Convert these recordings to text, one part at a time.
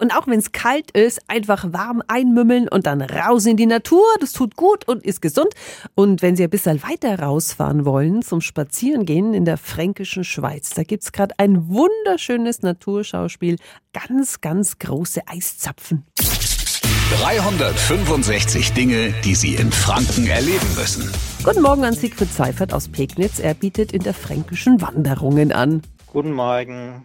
Und auch wenn es kalt ist, einfach warm einmümmeln und dann raus in die Natur. Das tut gut und ist gesund. Und wenn Sie ein bisschen weiter rausfahren wollen zum Spazierengehen in der fränkischen Schweiz, da gibt's gerade ein wunderschönes Naturschauspiel. Ganz, ganz große Eiszapfen. 365 Dinge, die Sie in Franken erleben müssen. Guten Morgen an Siegfried Seifert aus Pegnitz. Er bietet in der Fränkischen Wanderungen an. Guten Morgen.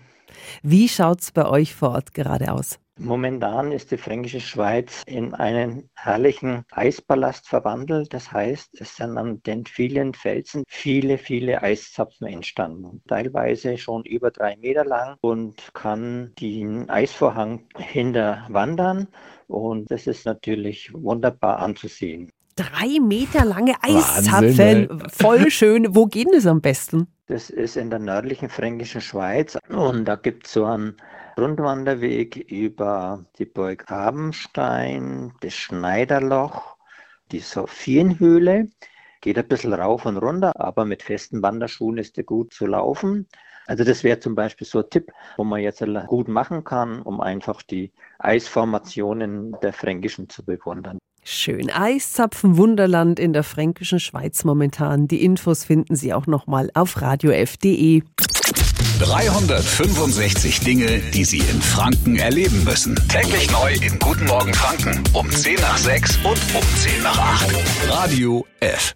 Wie schaut's bei euch vor Ort gerade aus? Momentan ist die Fränkische Schweiz in einen herrlichen Eispalast verwandelt. Das heißt, es sind an den vielen Felsen viele, viele Eiszapfen entstanden. Teilweise schon über drei Meter lang und kann den Eisvorhang hinterwandern. Und das ist natürlich wunderbar anzusehen. Drei Meter lange Eiszapfen. Voll schön. Wo gehen es am besten? Das ist in der nördlichen fränkischen Schweiz und da gibt es so einen Rundwanderweg über die Burg Rabenstein, das Schneiderloch, die Sophienhöhle. Geht ein bisschen rauf und runter, aber mit festen Wanderschuhen ist der gut zu laufen. Also das wäre zum Beispiel so ein Tipp, wo man jetzt gut machen kann, um einfach die Eisformationen der Fränkischen zu bewundern. Schön. Eiszapfen Wunderland in der fränkischen Schweiz momentan. Die Infos finden Sie auch nochmal auf radiof.de. 365 Dinge, die Sie in Franken erleben müssen. Täglich neu in Guten Morgen Franken um 10 nach 6 und um 10 nach 8. Radio F.